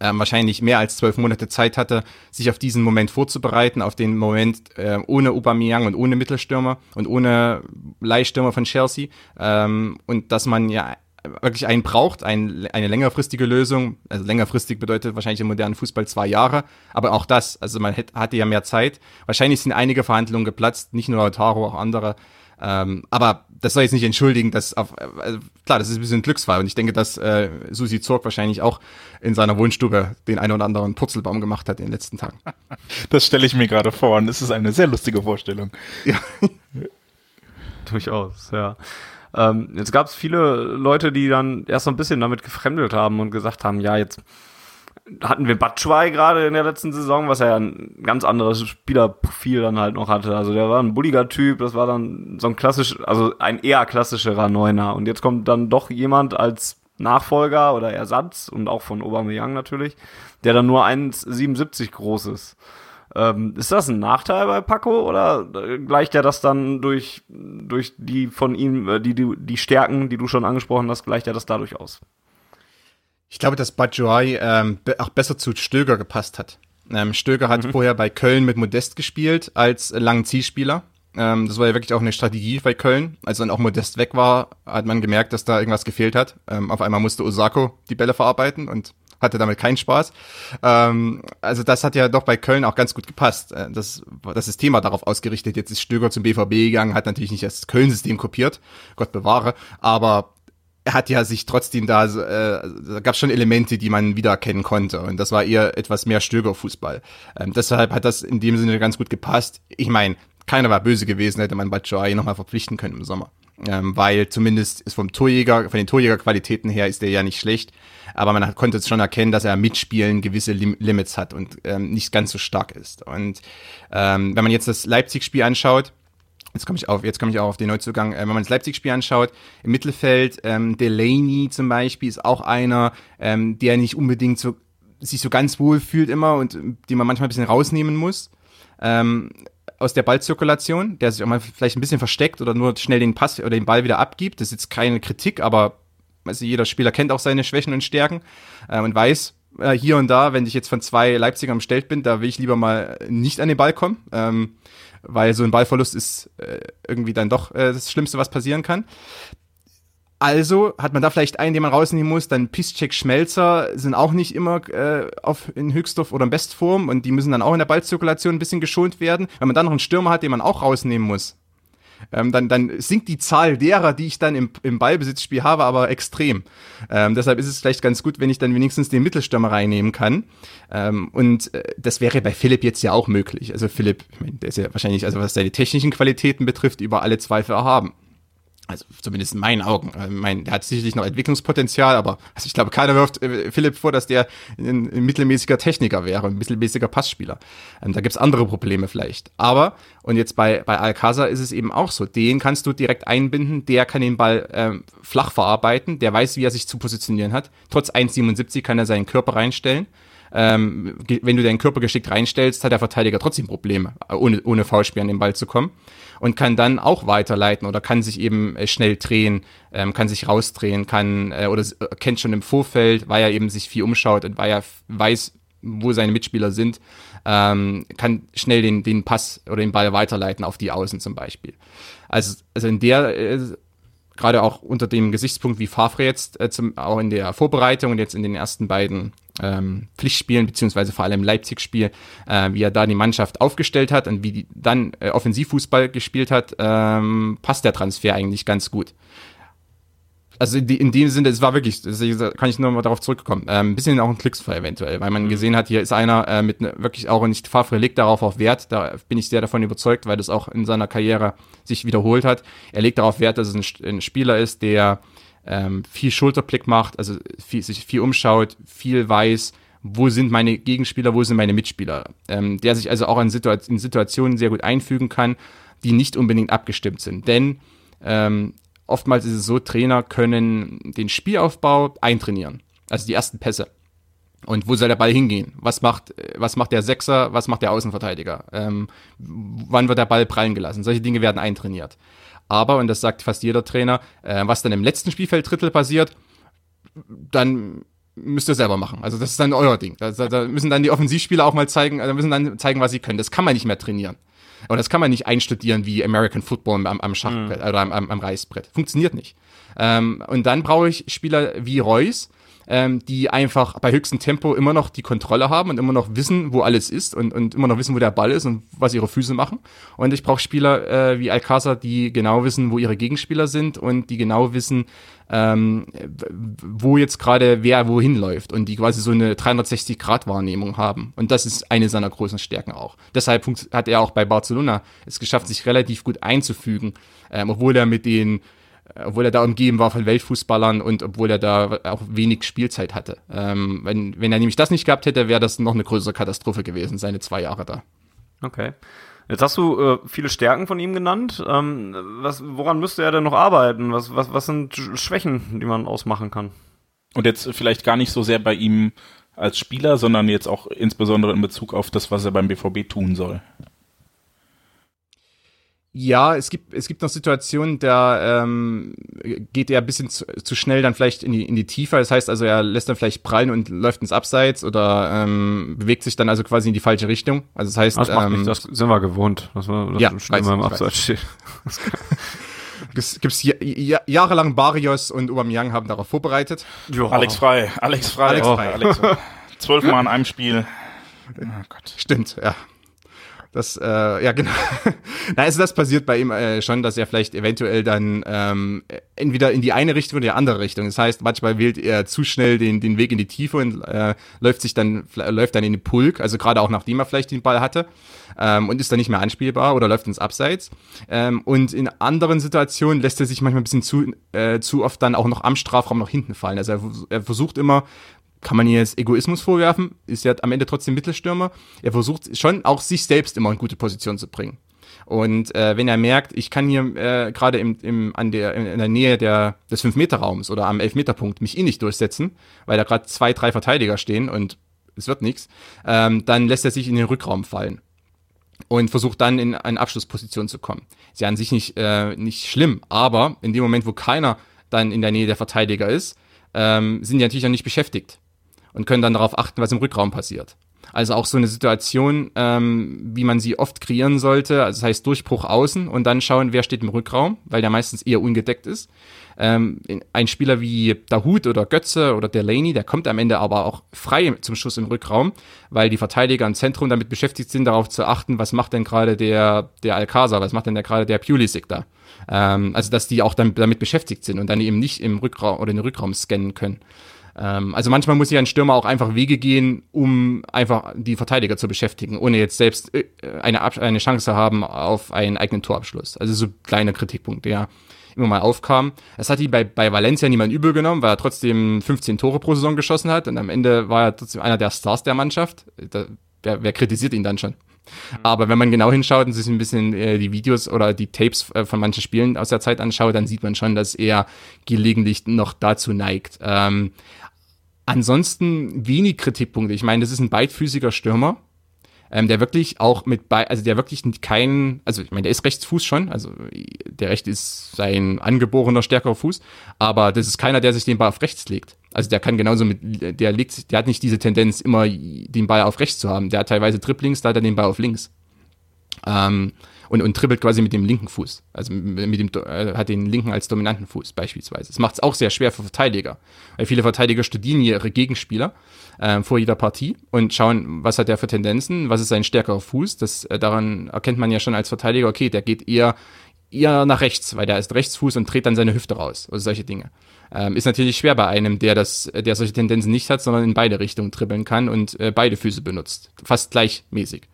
ähm, wahrscheinlich mehr als zwölf Monate Zeit hatte, sich auf diesen Moment vorzubereiten, auf den Moment äh, ohne Aubameyang und ohne Mittelstürmer und ohne Leihstürmer von Chelsea ähm, und dass man ja wirklich einen braucht, ein, eine längerfristige Lösung. Also längerfristig bedeutet wahrscheinlich im modernen Fußball zwei Jahre, aber auch das, also man hätte, hatte ja mehr Zeit. Wahrscheinlich sind einige Verhandlungen geplatzt, nicht nur Lautaro, auch andere. Ähm, aber das soll jetzt nicht entschuldigen, dass auf, äh, klar, das ist ein bisschen ein Glücksfall und ich denke, dass äh, Susi Zorg wahrscheinlich auch in seiner Wohnstube den einen oder anderen Purzelbaum gemacht hat in den letzten Tagen. Das stelle ich mir gerade vor und es ist eine sehr lustige Vorstellung. Ja. Durchaus, ja. Ähm, jetzt gab es viele Leute, die dann erst so ein bisschen damit gefremdelt haben und gesagt haben, ja, jetzt hatten wir Batschwei gerade in der letzten Saison, was er ja ein ganz anderes Spielerprofil dann halt noch hatte. Also der war ein bulliger Typ, das war dann so ein klassisch, also ein eher klassischerer Neuner. Und jetzt kommt dann doch jemand als Nachfolger oder Ersatz und auch von Aubameyang natürlich, der dann nur 1,77 groß ist. Ähm, ist das ein Nachteil bei Paco oder gleicht er das dann durch, durch die von ihm, äh, die, die, die Stärken, die du schon angesprochen hast, gleicht er das dadurch aus? Ich glaube, dass Bajoy ähm, auch besser zu Stöger gepasst hat. Ähm, Stöger hat mhm. vorher bei Köln mit Modest gespielt als langen Zielspieler. Ähm, das war ja wirklich auch eine Strategie bei Köln. Als dann auch Modest weg war, hat man gemerkt, dass da irgendwas gefehlt hat. Ähm, auf einmal musste Osako die Bälle verarbeiten und hatte damit keinen Spaß. Ähm, also das hat ja doch bei Köln auch ganz gut gepasst. Äh, das, das System war darauf ausgerichtet. Jetzt ist Stöger zum BVB gegangen, hat natürlich nicht das Köln-System kopiert, Gott bewahre, aber er hat ja sich trotzdem da, äh, da gab schon Elemente, die man wiedererkennen konnte. Und das war eher etwas mehr Stöger-Fußball. Ähm, deshalb hat das in dem Sinne ganz gut gepasst. Ich meine, keiner war böse gewesen, hätte man Batshuayi nochmal verpflichten können im Sommer. Ähm, weil zumindest ist vom Torjäger, von den Torjägerqualitäten her ist der ja nicht schlecht aber man hat, konnte schon erkennen, dass er mitspielen gewisse Lim Limits hat und ähm, nicht ganz so stark ist. Und ähm, wenn man jetzt das Leipzig-Spiel anschaut, Jetzt komme ich auf, jetzt komme ich auch auf den Neuzugang. Äh, wenn man das Leipzig-Spiel anschaut, im Mittelfeld, ähm, Delaney zum Beispiel ist auch einer, ähm, der nicht unbedingt so, sich so ganz wohl fühlt immer und den man manchmal ein bisschen rausnehmen muss. Ähm, aus der Ballzirkulation, der sich auch mal vielleicht ein bisschen versteckt oder nur schnell den Pass oder den Ball wieder abgibt. Das ist jetzt keine Kritik, aber also jeder Spieler kennt auch seine Schwächen und Stärken äh, und weiß, äh, hier und da, wenn ich jetzt von zwei Leipzigern umstellt bin, da will ich lieber mal nicht an den Ball kommen. Ähm, weil so ein Ballverlust ist äh, irgendwie dann doch äh, das Schlimmste, was passieren kann. Also hat man da vielleicht einen, den man rausnehmen muss. Dann Piszczek, Schmelzer sind auch nicht immer äh, auf, in Höchststoff oder in Bestform und die müssen dann auch in der Ballzirkulation ein bisschen geschont werden. Wenn man dann noch einen Stürmer hat, den man auch rausnehmen muss, ähm, dann, dann sinkt die Zahl derer, die ich dann im, im Ballbesitzspiel habe, aber extrem. Ähm, deshalb ist es vielleicht ganz gut, wenn ich dann wenigstens den Mittelstürmer reinnehmen kann. Ähm, und äh, das wäre bei Philipp jetzt ja auch möglich. Also Philipp, ich mein, der ist ja wahrscheinlich, also was seine technischen Qualitäten betrifft, über alle Zweifel erhaben. Also zumindest in meinen Augen. Äh, mein, der hat sicherlich noch Entwicklungspotenzial, aber also ich glaube, keiner wirft äh, Philipp vor, dass der ein, ein mittelmäßiger Techniker wäre, ein mittelmäßiger Passspieler. Ähm, da gibt's andere Probleme vielleicht. Aber, und jetzt bei, bei Alcázar ist es eben auch so, den kannst du direkt einbinden, der kann den Ball ähm, flach verarbeiten, der weiß, wie er sich zu positionieren hat. Trotz 1,77 kann er seinen Körper reinstellen. Ähm, wenn du deinen Körper geschickt reinstellst, hat der Verteidiger trotzdem Probleme, ohne, ohne Foulspiel an den Ball zu kommen und kann dann auch weiterleiten oder kann sich eben äh, schnell drehen, ähm, kann sich rausdrehen, kann äh, oder äh, kennt schon im Vorfeld, weil er eben sich viel umschaut und weil er weiß, wo seine Mitspieler sind, ähm, kann schnell den, den Pass oder den Ball weiterleiten auf die Außen zum Beispiel. Also, also in der äh, gerade auch unter dem Gesichtspunkt, wie Favre jetzt äh, zum, auch in der Vorbereitung und jetzt in den ersten beiden ähm, Pflichtspielen, beziehungsweise vor allem Leipzig-Spiel, äh, wie er da die Mannschaft aufgestellt hat und wie die dann äh, Offensivfußball gespielt hat, ähm, passt der Transfer eigentlich ganz gut. Also in, in dem Sinne, es war wirklich, kann ich nur mal darauf zurückkommen, äh, ein bisschen auch ein Glücksfall eventuell, weil man mhm. gesehen hat, hier ist einer äh, mit ne, wirklich auch nicht Favre legt darauf auch Wert, da bin ich sehr davon überzeugt, weil das auch in seiner Karriere sich wiederholt hat. Er legt darauf Wert, dass es ein, ein Spieler ist, der ähm, viel Schulterblick macht, also viel, sich viel umschaut, viel weiß, wo sind meine Gegenspieler, wo sind meine Mitspieler, ähm, der sich also auch in, Situa in Situationen sehr gut einfügen kann, die nicht unbedingt abgestimmt sind. Denn ähm, oftmals ist es so, Trainer können den Spielaufbau eintrainieren. Also die ersten Pässe. Und wo soll der Ball hingehen? Was macht, was macht der Sechser? Was macht der Außenverteidiger? Ähm, wann wird der Ball prallen gelassen? Solche Dinge werden eintrainiert. Aber, und das sagt fast jeder Trainer, äh, was dann im letzten Spielfelddrittel passiert, dann müsst ihr selber machen. Also das ist dann euer Ding. Da, da müssen dann die Offensivspieler auch mal zeigen, da müssen dann zeigen, was sie können. Das kann man nicht mehr trainieren. Und das kann man nicht einstudieren wie American Football am, am Schachbrett mhm. oder am, am, am Reißbrett. Funktioniert nicht. Ähm, und dann brauche ich Spieler wie Reus, ähm, die einfach bei höchstem Tempo immer noch die Kontrolle haben und immer noch wissen, wo alles ist und, und immer noch wissen, wo der Ball ist und was ihre Füße machen. Und ich brauche Spieler äh, wie Alcázar, die genau wissen, wo ihre Gegenspieler sind und die genau wissen, ähm, wo jetzt gerade wer wohin läuft und die quasi so eine 360-Grad-Wahrnehmung haben. Und das ist eine seiner großen Stärken auch. Deshalb hat er auch bei Barcelona es geschafft, sich relativ gut einzufügen, ähm, obwohl er mit den obwohl er da umgeben war von Weltfußballern und obwohl er da auch wenig Spielzeit hatte. Ähm, wenn, wenn er nämlich das nicht gehabt hätte, wäre das noch eine größere Katastrophe gewesen, seine zwei Jahre da. Okay. Jetzt hast du äh, viele Stärken von ihm genannt. Ähm, was, woran müsste er denn noch arbeiten? Was, was, was sind Schwächen, die man ausmachen kann? Und jetzt vielleicht gar nicht so sehr bei ihm als Spieler, sondern jetzt auch insbesondere in Bezug auf das, was er beim BVB tun soll. Ja, es gibt, es gibt noch Situationen, da ähm, geht er ein bisschen zu, zu schnell dann vielleicht in die, in die Tiefe. Das heißt also, er lässt dann vielleicht prallen und läuft ins Abseits oder ähm, bewegt sich dann also quasi in die falsche Richtung. Also das heißt, das, macht ähm, nicht, das sind wir gewohnt, dass wir das ja, schnell mal im Abseits steht. Es gibt's jahrelang Barrios und Aubameyang haben darauf vorbereitet. Jo. Alex Frei, Alex Frei, Alex Frei. Oh, Alex Frei. Zwölfmal in einem Spiel. Oh Gott. Stimmt, ja. Das, äh, ja, genau. Na, also das passiert bei ihm äh, schon, dass er vielleicht eventuell dann ähm, entweder in die eine Richtung oder die andere Richtung. Das heißt, manchmal wählt er zu schnell den, den Weg in die Tiefe und äh, läuft sich dann, läuft dann in den Pulk, also gerade auch nachdem er vielleicht den Ball hatte ähm, und ist dann nicht mehr anspielbar oder läuft ins Abseits. Ähm, und in anderen Situationen lässt er sich manchmal ein bisschen zu, äh, zu oft dann auch noch am Strafraum noch hinten fallen. Also er, er versucht immer kann man jetzt Egoismus vorwerfen, ist ja am Ende trotzdem Mittelstürmer. Er versucht schon auch sich selbst immer in gute Position zu bringen. Und äh, wenn er merkt, ich kann hier äh, gerade im, im, an der, in der Nähe der, des 5-Meter-Raums oder am 11-Meter-Punkt mich eh nicht durchsetzen, weil da gerade zwei, drei Verteidiger stehen und es wird nichts, ähm, dann lässt er sich in den Rückraum fallen und versucht dann in eine Abschlussposition zu kommen. Ist ja an sich nicht, äh, nicht schlimm, aber in dem Moment, wo keiner dann in der Nähe der Verteidiger ist, ähm, sind die natürlich auch nicht beschäftigt und können dann darauf achten, was im Rückraum passiert. Also auch so eine Situation, ähm, wie man sie oft kreieren sollte. Also das heißt Durchbruch außen und dann schauen, wer steht im Rückraum, weil der meistens eher ungedeckt ist. Ähm, ein Spieler wie Dahut oder Götze oder Delaney, der kommt am Ende aber auch frei zum Schuss im Rückraum, weil die Verteidiger im Zentrum damit beschäftigt sind, darauf zu achten, was macht denn gerade der, der Alcázar, was macht denn gerade der Pulisic da. Ähm, also dass die auch damit beschäftigt sind und dann eben nicht im Rückraum oder in den Rückraum scannen können. Ähm, also manchmal muss ja ein Stürmer auch einfach Wege gehen, um einfach die Verteidiger zu beschäftigen, ohne jetzt selbst äh, eine, eine Chance haben auf einen eigenen Torabschluss. Also so kleine Kritikpunkte, ja immer mal aufkam. Es hat die bei, bei Valencia niemand übel genommen, weil er trotzdem 15 Tore pro Saison geschossen hat und am Ende war er trotzdem einer der Stars der Mannschaft. Da, wer, wer kritisiert ihn dann schon? Mhm. Aber wenn man genau hinschaut und sich ein bisschen äh, die Videos oder die Tapes äh, von manchen Spielen aus der Zeit anschaut, dann sieht man schon, dass er gelegentlich noch dazu neigt. Ähm, ansonsten wenig Kritikpunkte. Ich meine, das ist ein beidfüßiger Stürmer ähm, der wirklich auch mit bei, also der wirklich kein, also ich meine, der ist Rechtsfuß schon, also der Recht ist sein angeborener stärkerer Fuß, aber das ist keiner, der sich den Ball auf rechts legt. Also der kann genauso mit, der legt, der hat nicht diese Tendenz, immer den Ball auf rechts zu haben. Der hat teilweise Dribblings, da hat er den Ball auf links. Ähm, und, und dribbelt quasi mit dem linken Fuß. Also mit dem, äh, hat den linken als dominanten Fuß beispielsweise. Das macht es auch sehr schwer für Verteidiger. Weil viele Verteidiger studieren ihre Gegenspieler äh, vor jeder Partie und schauen, was hat der für Tendenzen, was ist sein stärkerer Fuß. Das, äh, daran erkennt man ja schon als Verteidiger, okay, der geht eher eher nach rechts, weil der ist Rechtsfuß und dreht dann seine Hüfte raus. Also solche Dinge. Ähm, ist natürlich schwer bei einem, der das, der solche Tendenzen nicht hat, sondern in beide Richtungen dribbeln kann und äh, beide Füße benutzt. Fast gleichmäßig.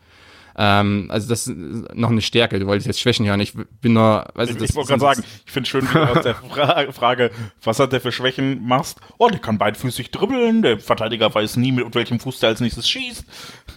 Ähm, also das ist noch eine Stärke. Du wolltest jetzt Schwächen hören. Ich bin nur. Weißt ich, ich wollte gerade sagen, ich finde schön, wie du aus der Fra Frage, was hat der für Schwächen machst. Oh, der kann beidfüßig dribbeln. Der Verteidiger weiß nie, mit welchem Fuß der als nächstes schießt.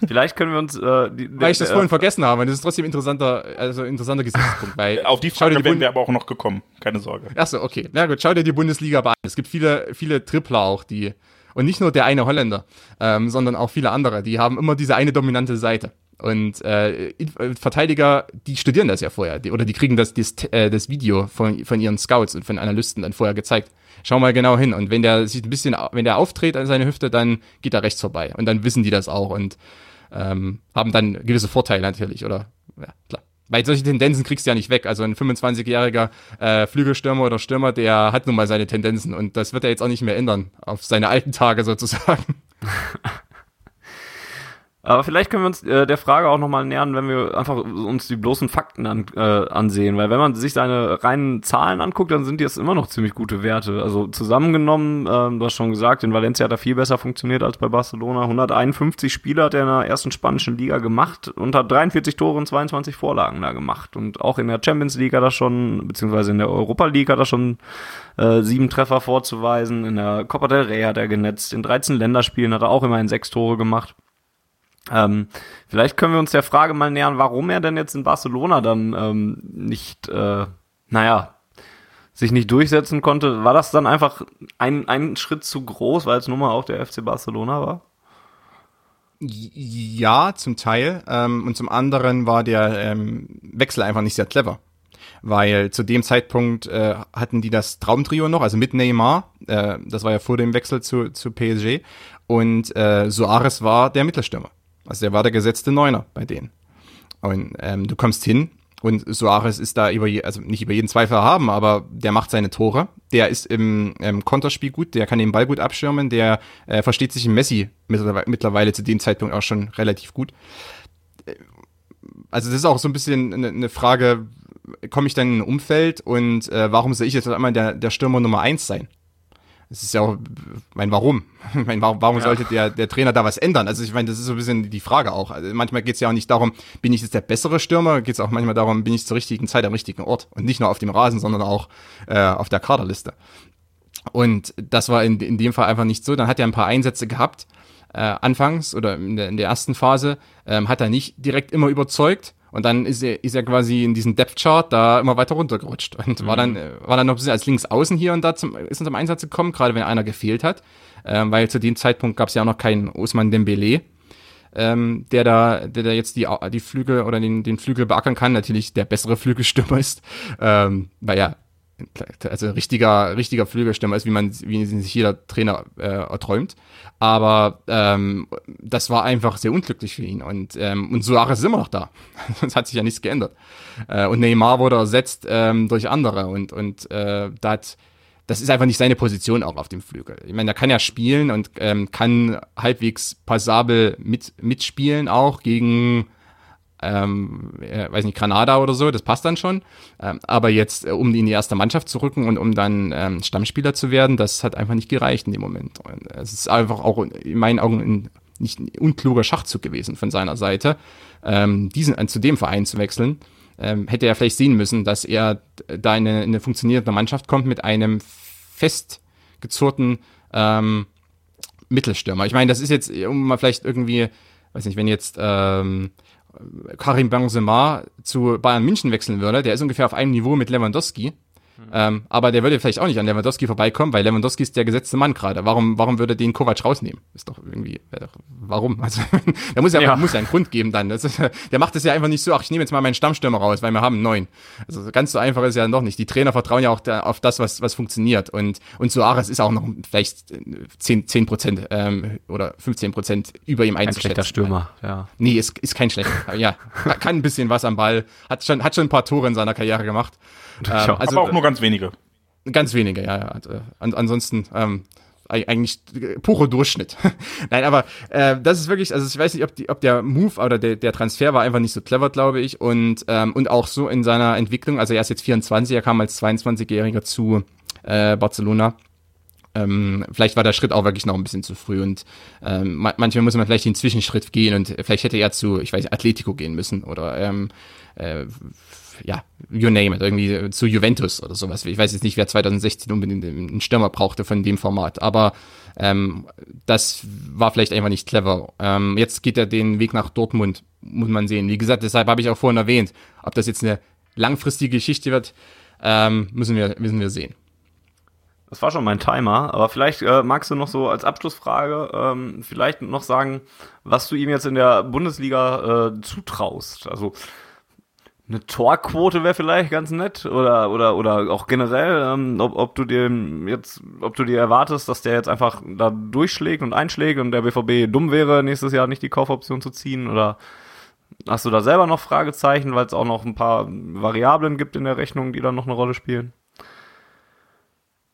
Vielleicht können wir uns. Äh, die, weil ich das äh, vorhin vergessen habe. Das ist trotzdem interessanter, also interessanter Gesichtspunkt. Weil Auf die Frage wären wir aber auch noch gekommen. Keine Sorge. Achso, okay. Na gut, schau dir die Bundesliga an. Es gibt viele, viele Tripler auch, die und nicht nur der eine Holländer, ähm, sondern auch viele andere, die haben immer diese eine dominante Seite. Und äh, Verteidiger, die studieren das ja vorher, die, oder die kriegen das, das, äh, das Video von, von ihren Scouts und von Analysten dann vorher gezeigt. Schau mal genau hin. Und wenn der sich ein bisschen, wenn der auftritt an seine Hüfte, dann geht er rechts vorbei. Und dann wissen die das auch und ähm, haben dann gewisse Vorteile natürlich, oder? Ja, klar. Weil solche Tendenzen kriegst du ja nicht weg. Also ein 25-jähriger äh, Flügelstürmer oder Stürmer, der hat nun mal seine Tendenzen und das wird er jetzt auch nicht mehr ändern auf seine alten Tage sozusagen. Aber vielleicht können wir uns äh, der Frage auch nochmal nähern, wenn wir einfach uns die bloßen Fakten an, äh, ansehen. Weil wenn man sich seine reinen Zahlen anguckt, dann sind die jetzt immer noch ziemlich gute Werte. Also zusammengenommen, ähm, du hast schon gesagt, in Valencia hat er viel besser funktioniert als bei Barcelona. 151 Spiele hat er in der ersten spanischen Liga gemacht und hat 43 Tore und 22 Vorlagen da gemacht. Und auch in der Champions League hat er schon, beziehungsweise in der Europa League hat er schon äh, sieben Treffer vorzuweisen. In der Copa del Rey hat er genetzt. In 13 Länderspielen hat er auch immerhin sechs Tore gemacht. Ähm, vielleicht können wir uns der Frage mal nähern, warum er denn jetzt in Barcelona dann ähm, nicht, äh, naja, sich nicht durchsetzen konnte. War das dann einfach ein, ein Schritt zu groß, weil es nun mal auch der FC Barcelona war? Ja, zum Teil. Ähm, und zum anderen war der ähm, Wechsel einfach nicht sehr clever. Weil zu dem Zeitpunkt äh, hatten die das Traumtrio noch, also mit Neymar, äh, das war ja vor dem Wechsel zu, zu PSG, und äh, Soares war der Mittelstürmer. Also der war der gesetzte Neuner bei denen. Und ähm, du kommst hin und Suarez ist da über, also nicht über jeden Zweifel haben, aber der macht seine Tore. Der ist im, im Konterspiel gut, der kann den Ball gut abschirmen, der äh, versteht sich im Messi mittlerweile, mittlerweile zu dem Zeitpunkt auch schon relativ gut. Also das ist auch so ein bisschen eine, eine Frage, komme ich dann in ein Umfeld und äh, warum soll ich jetzt einmal der, der Stürmer Nummer eins sein? Es ist ja auch, mein, warum? mein, warum, warum ja. sollte der, der Trainer da was ändern? Also ich meine, das ist so ein bisschen die Frage auch. Also manchmal geht es ja auch nicht darum, bin ich jetzt der bessere Stürmer, geht es auch manchmal darum, bin ich zur richtigen Zeit am richtigen Ort. Und nicht nur auf dem Rasen, sondern auch äh, auf der Kaderliste. Und das war in, in dem Fall einfach nicht so. Dann hat er ein paar Einsätze gehabt, äh, anfangs oder in der, in der ersten Phase, ähm, hat er nicht direkt immer überzeugt und dann ist er, ist er quasi in diesem Depth Chart da immer weiter runtergerutscht und mhm. war dann, war dann noch ein bisschen als links außen hier und da zum, ist zum Einsatz gekommen, gerade wenn einer gefehlt hat, ähm, weil zu dem Zeitpunkt gab es ja auch noch keinen Osman Dembele, ähm, der da, der da jetzt die, die Flügel oder den, den Flügel beackern kann, natürlich der bessere Flügelstürmer ist, ähm, weil ja also richtiger, richtiger Flügelstürmer ist, wie man, wie sich jeder Trainer äh, erträumt. Aber ähm, das war einfach sehr unglücklich für ihn. Und, ähm, und Suarez ist immer noch da. Sonst hat sich ja nichts geändert. Äh, und Neymar wurde ersetzt ähm, durch andere. Und, und äh, da hat, das ist einfach nicht seine Position auch auf dem Flügel. Ich meine, er kann ja spielen und ähm, kann halbwegs passabel mit, mitspielen, auch gegen ähm, äh, weiß nicht, Granada oder so, das passt dann schon. Ähm, aber jetzt, äh, um in die erste Mannschaft zu rücken und um dann ähm, Stammspieler zu werden, das hat einfach nicht gereicht in dem Moment. Und es ist einfach auch in meinen Augen ein, nicht ein unkluger Schachzug gewesen von seiner Seite, ähm, diesen äh, zu dem Verein zu wechseln. Ähm, hätte er vielleicht sehen müssen, dass er da in eine, in eine funktionierende Mannschaft kommt mit einem festgezurrten ähm, Mittelstürmer. Ich meine, das ist jetzt, um mal vielleicht irgendwie, weiß nicht, wenn jetzt ähm, Karim Benzema zu Bayern München wechseln würde, der ist ungefähr auf einem Niveau mit Lewandowski. Ähm, aber der würde vielleicht auch nicht an Lewandowski vorbeikommen, weil Lewandowski ist der gesetzte Mann gerade. Warum, warum würde den Kovac rausnehmen? Ist doch irgendwie, doch, warum? Also, da muss ja, ja. muss ja einen Grund geben dann. Ist, der macht es ja einfach nicht so, ach, ich nehme jetzt mal meinen Stammstürmer raus, weil wir haben einen neuen. Also ganz so einfach ist ja noch nicht. Die Trainer vertrauen ja auch da, auf das, was, was funktioniert. Und, und Suarez ist auch noch vielleicht 10, 10 Prozent ähm, oder 15 Prozent über ihm einzuschätzen. Ein schlechter Stürmer, ja. Nee, ist, ist kein schlechter. ja, kann ein bisschen was am Ball. Hat schon, hat schon ein paar Tore in seiner Karriere gemacht. Ähm, also, aber auch nur ganz wenige. Ganz wenige, ja. ja. Also, an, ansonsten ähm, eigentlich pure Durchschnitt. Nein, aber äh, das ist wirklich, also ich weiß nicht, ob, die, ob der Move oder der, der Transfer war einfach nicht so clever, glaube ich. Und, ähm, und auch so in seiner Entwicklung, also er ist jetzt 24, er kam als 22-Jähriger zu äh, Barcelona. Ähm, vielleicht war der Schritt auch wirklich noch ein bisschen zu früh und ähm, manchmal muss man vielleicht den Zwischenschritt gehen und vielleicht hätte er zu, ich weiß, Atletico gehen müssen oder ähm, äh, ja, you name it, irgendwie zu Juventus oder sowas. Ich weiß jetzt nicht, wer 2016 unbedingt einen Stürmer brauchte von dem Format, aber ähm, das war vielleicht einfach nicht clever. Ähm, jetzt geht er den Weg nach Dortmund, muss man sehen. Wie gesagt, deshalb habe ich auch vorhin erwähnt, ob das jetzt eine langfristige Geschichte wird, ähm, müssen, wir, müssen wir sehen. Das war schon mein Timer, aber vielleicht äh, magst du noch so als Abschlussfrage ähm, vielleicht noch sagen, was du ihm jetzt in der Bundesliga äh, zutraust. Also eine Torquote wäre vielleicht ganz nett oder oder oder auch generell, ähm, ob, ob du dir jetzt, ob du dir erwartest, dass der jetzt einfach da durchschlägt und einschlägt und der BVB dumm wäre, nächstes Jahr nicht die Kaufoption zu ziehen oder hast du da selber noch Fragezeichen, weil es auch noch ein paar Variablen gibt in der Rechnung, die dann noch eine Rolle spielen?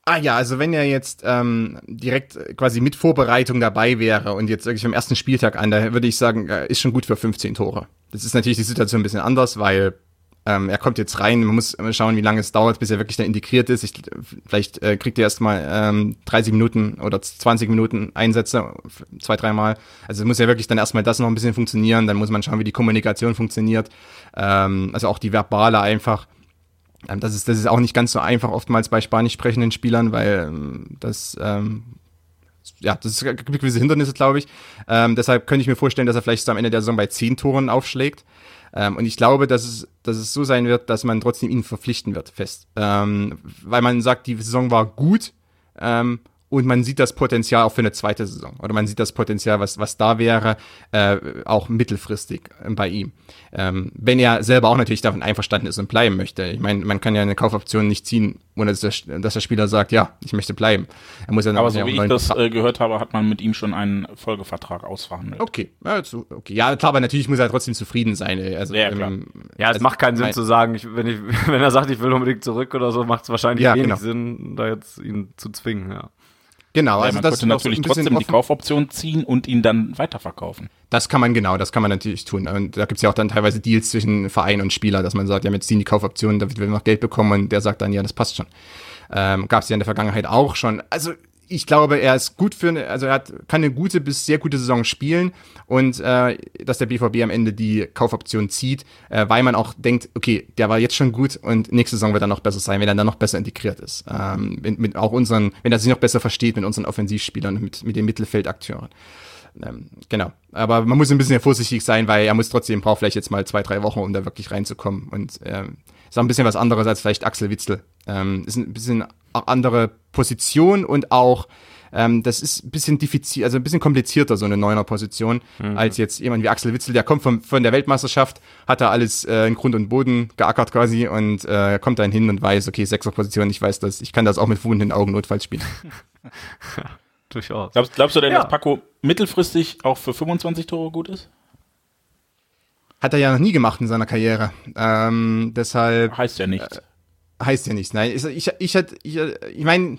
Ah ja, also wenn er jetzt ähm, direkt quasi mit Vorbereitung dabei wäre und jetzt wirklich am ersten Spieltag an, da würde ich sagen, äh, ist schon gut für 15 Tore. Das ist natürlich die Situation ein bisschen anders, weil ähm, er kommt jetzt rein, man muss schauen, wie lange es dauert, bis er wirklich da integriert ist. Ich, vielleicht äh, kriegt er erstmal ähm, 30 Minuten oder 20 Minuten Einsätze, zwei, dreimal. Also muss ja wirklich dann erstmal das noch ein bisschen funktionieren, dann muss man schauen, wie die Kommunikation funktioniert. Ähm, also auch die verbale einfach. Ähm, das, ist, das ist auch nicht ganz so einfach oftmals bei spanisch sprechenden Spielern, weil ähm, das ähm, ja, das gibt gewisse Hindernisse, glaube ich. Ähm, deshalb könnte ich mir vorstellen, dass er vielleicht so am Ende der Saison bei zehn Toren aufschlägt. Ähm, und ich glaube, dass es, dass es so sein wird, dass man trotzdem ihn verpflichten wird, fest. Ähm, weil man sagt, die Saison war gut ähm, und man sieht das Potenzial auch für eine zweite Saison. Oder man sieht das Potenzial, was, was da wäre, äh, auch mittelfristig äh, bei ihm. Ähm, wenn er selber auch natürlich davon einverstanden ist und bleiben möchte. Ich meine, man kann ja eine Kaufoption nicht ziehen, ohne dass der, dass der Spieler sagt, ja, ich möchte bleiben. Er muss ja Aber so wie ich das äh, gehört habe, hat man mit ihm schon einen Folgevertrag ausverhandelt. Okay, ja, okay. ja klar, aber natürlich muss er trotzdem zufrieden sein. Also, ja, klar. Ähm, ja, es also, macht keinen Sinn zu sagen, ich, wenn, ich, wenn er sagt, ich will unbedingt zurück oder so, macht es wahrscheinlich ja, wenig genau. Sinn, da jetzt ihn zu zwingen, ja. Genau, also man das könnte natürlich trotzdem die Kaufoption ziehen und ihn dann weiterverkaufen. Das kann man genau, das kann man natürlich tun. Und da gibt's ja auch dann teilweise Deals zwischen Verein und Spieler, dass man sagt, ja, jetzt ziehen die Kaufoptionen, damit wir noch Geld bekommen und der sagt dann, ja, das passt schon. Ähm, Gab es ja in der Vergangenheit auch schon. Also ich glaube, er ist gut für, also er hat, kann eine gute bis sehr gute Saison spielen und äh, dass der BVB am Ende die Kaufoption zieht, äh, weil man auch denkt, okay, der war jetzt schon gut und nächste Saison wird er noch besser sein, wenn er dann noch besser integriert ist. Ähm, mit, mit auch unseren, wenn er sich noch besser versteht mit unseren Offensivspielern und mit, mit den Mittelfeldakteuren. Ähm, genau. Aber man muss ein bisschen vorsichtig sein, weil er muss trotzdem, braucht vielleicht jetzt mal zwei, drei Wochen, um da wirklich reinzukommen. Und ähm, ist auch ein bisschen was anderes als vielleicht Axel Witzel. Ähm, ist ein bisschen andere Position und auch Ähm, das ist ein bisschen diffizil, also ein bisschen komplizierter, so eine Neuner-Position, mhm. als jetzt jemand wie Axel Witzel, der kommt vom, von der Weltmeisterschaft, hat da alles äh, in Grund und Boden geackert quasi und äh, kommt dann hin und weiß, okay, Sechser-Position, ich weiß das, ich kann das auch mit wundenden Augen notfalls spielen. Durchaus. Glaubst, glaubst du denn, ja. dass Paco mittelfristig auch für 25 Tore gut ist? Hat er ja noch nie gemacht in seiner Karriere. Ähm, deshalb. Heißt ja nichts. Äh, heißt ja nichts. Nein, ich, ich, ich, ich, ich meine,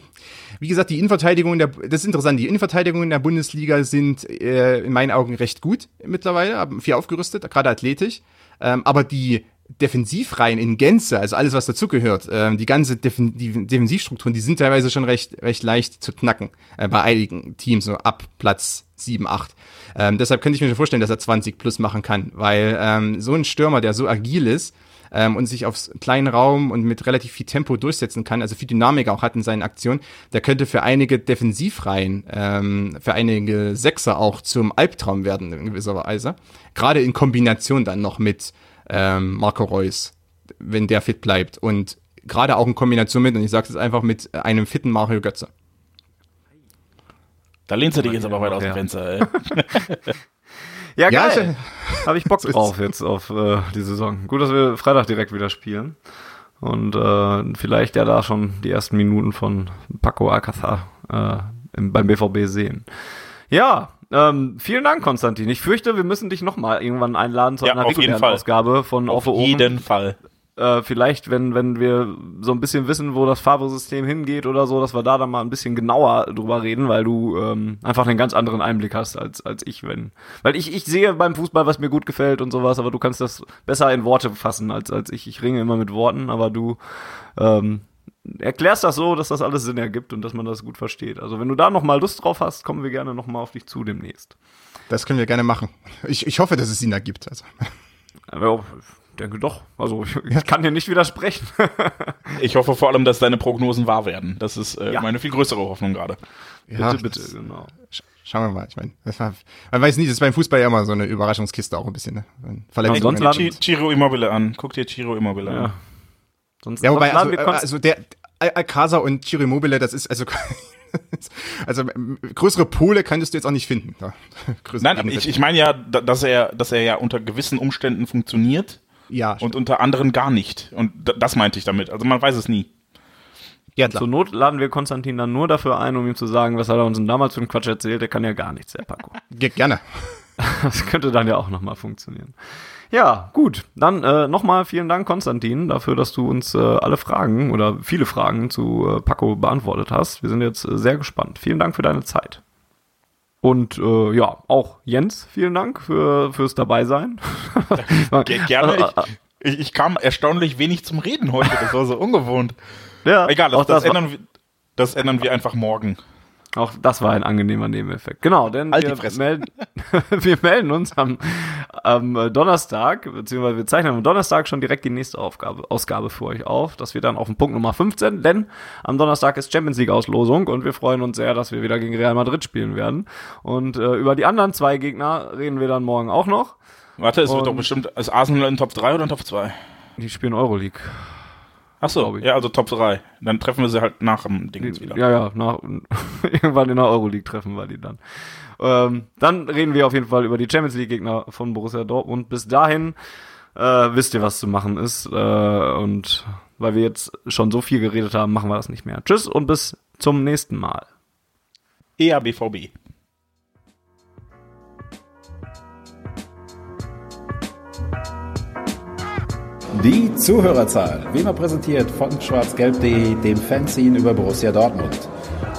wie gesagt, die Innenverteidigung der, das ist interessant, die Innenverteidigung in der Bundesliga sind äh, in meinen Augen recht gut mittlerweile, haben viel aufgerüstet, gerade athletisch. Ähm, aber die Defensivreihen in Gänze, also alles, was dazugehört, ähm, die ganze Defen die Defensivstrukturen, die sind teilweise schon recht, recht leicht zu knacken äh, bei einigen Teams, so ab Platz 7, 8. Ähm, deshalb könnte ich mir schon vorstellen, dass er 20 plus machen kann, weil ähm, so ein Stürmer, der so agil ist, ähm, und sich aufs kleinen Raum und mit relativ viel Tempo durchsetzen kann, also viel Dynamik auch hat in seinen Aktionen, der könnte für einige Defensivreihen, ähm, für einige Sechser auch zum Albtraum werden in gewisser Weise. Gerade in Kombination dann noch mit ähm, Marco Reus, wenn der fit bleibt. Und gerade auch in Kombination mit, und ich sage es einfach, mit einem fitten Mario Götze. Da lehnst du dich jetzt aber weit aus dem Fenster, ey. Ja, geil. Ja, Habe ich Bock drauf jetzt auf äh, die Saison. Gut, dass wir Freitag direkt wieder spielen. Und äh, vielleicht ja da schon die ersten Minuten von Paco Alcázar äh, im, beim BVB sehen. Ja, ähm, vielen Dank, Konstantin. Ich fürchte, wir müssen dich nochmal irgendwann einladen zu ja, einer regulären Ausgabe von Auf jeden Fall äh, vielleicht, wenn, wenn wir so ein bisschen wissen, wo das Favre-System hingeht oder so, dass wir da dann mal ein bisschen genauer drüber reden, weil du ähm, einfach einen ganz anderen Einblick hast als, als ich, wenn. Weil ich, ich sehe beim Fußball, was mir gut gefällt und sowas, aber du kannst das besser in Worte fassen als, als ich. Ich ringe immer mit Worten, aber du ähm, erklärst das so, dass das alles Sinn ergibt und dass man das gut versteht. Also wenn du da nochmal Lust drauf hast, kommen wir gerne nochmal auf dich zu demnächst. Das können wir gerne machen. Ich, ich hoffe, dass es Sinn ergibt. Also. Ja, denke doch. Also ich, ich kann dir nicht widersprechen. ich hoffe vor allem, dass deine Prognosen wahr werden. Das ist äh, ja. meine viel größere Hoffnung gerade. Ja, bitte, bitte, genau. Schauen wir mal. Ich meine, man weiß nie, das ist beim Fußball ja immer so eine Überraschungskiste auch ein bisschen. Ne? Verletzungen. Sonst laden Chiro Immobile an. Guck dir Chiro Immobile ja. an. Sonst, ja, wobei, also, also der Alcázar und Chiro Immobile, das ist also also größere Pole könntest du jetzt auch nicht finden. Ja. Nein, ich, ich meine ja, dass er, dass er ja unter gewissen Umständen funktioniert ja. Und unter anderem gar nicht. Und das meinte ich damit. Also man weiß es nie. Ja, klar. Zur Not laden wir Konstantin dann nur dafür ein, um ihm zu sagen, was hat er uns denn damals für einen Quatsch erzählt. Der kann ja gar nichts, der Paco. Gerne. Das könnte dann ja auch nochmal funktionieren. Ja, gut. Dann äh, nochmal vielen Dank, Konstantin, dafür, dass du uns äh, alle Fragen oder viele Fragen zu äh, Paco beantwortet hast. Wir sind jetzt äh, sehr gespannt. Vielen Dank für deine Zeit. Und äh, ja, auch Jens, vielen Dank für, fürs Dabeisein. Gerne. Ich, ich, kam erstaunlich wenig zum Reden heute. Das war so ungewohnt. Ja, Egal, das, das, das ändern, wir, das ändern wir einfach morgen. Auch das war ein angenehmer Nebeneffekt. Genau, denn halt wir melden, wir melden uns am, am Donnerstag, beziehungsweise wir zeichnen am Donnerstag schon direkt die nächste Aufgabe, Ausgabe für euch auf. Das wird dann auf den Punkt Nummer 15, denn am Donnerstag ist Champions League Auslosung und wir freuen uns sehr, dass wir wieder gegen Real Madrid spielen werden. Und äh, über die anderen zwei Gegner reden wir dann morgen auch noch. Warte, es und wird doch bestimmt, ist Arsenal in Top 3 oder in Top 2? Die spielen Euroleague. Ach so, ja, also Top 3. Dann treffen wir sie halt nach dem Ding wieder. Ja, ja, nach, irgendwann in der Euroleague treffen wir die dann. Ähm, dann reden wir auf jeden Fall über die Champions League Gegner von Borussia Dortmund. Bis dahin äh, wisst ihr, was zu machen ist. Äh, und weil wir jetzt schon so viel geredet haben, machen wir das nicht mehr. Tschüss und bis zum nächsten Mal. EABVB. Die Zuhörerzahl, wie immer präsentiert von schwarzgelb.de, dem Fanzine über Borussia Dortmund.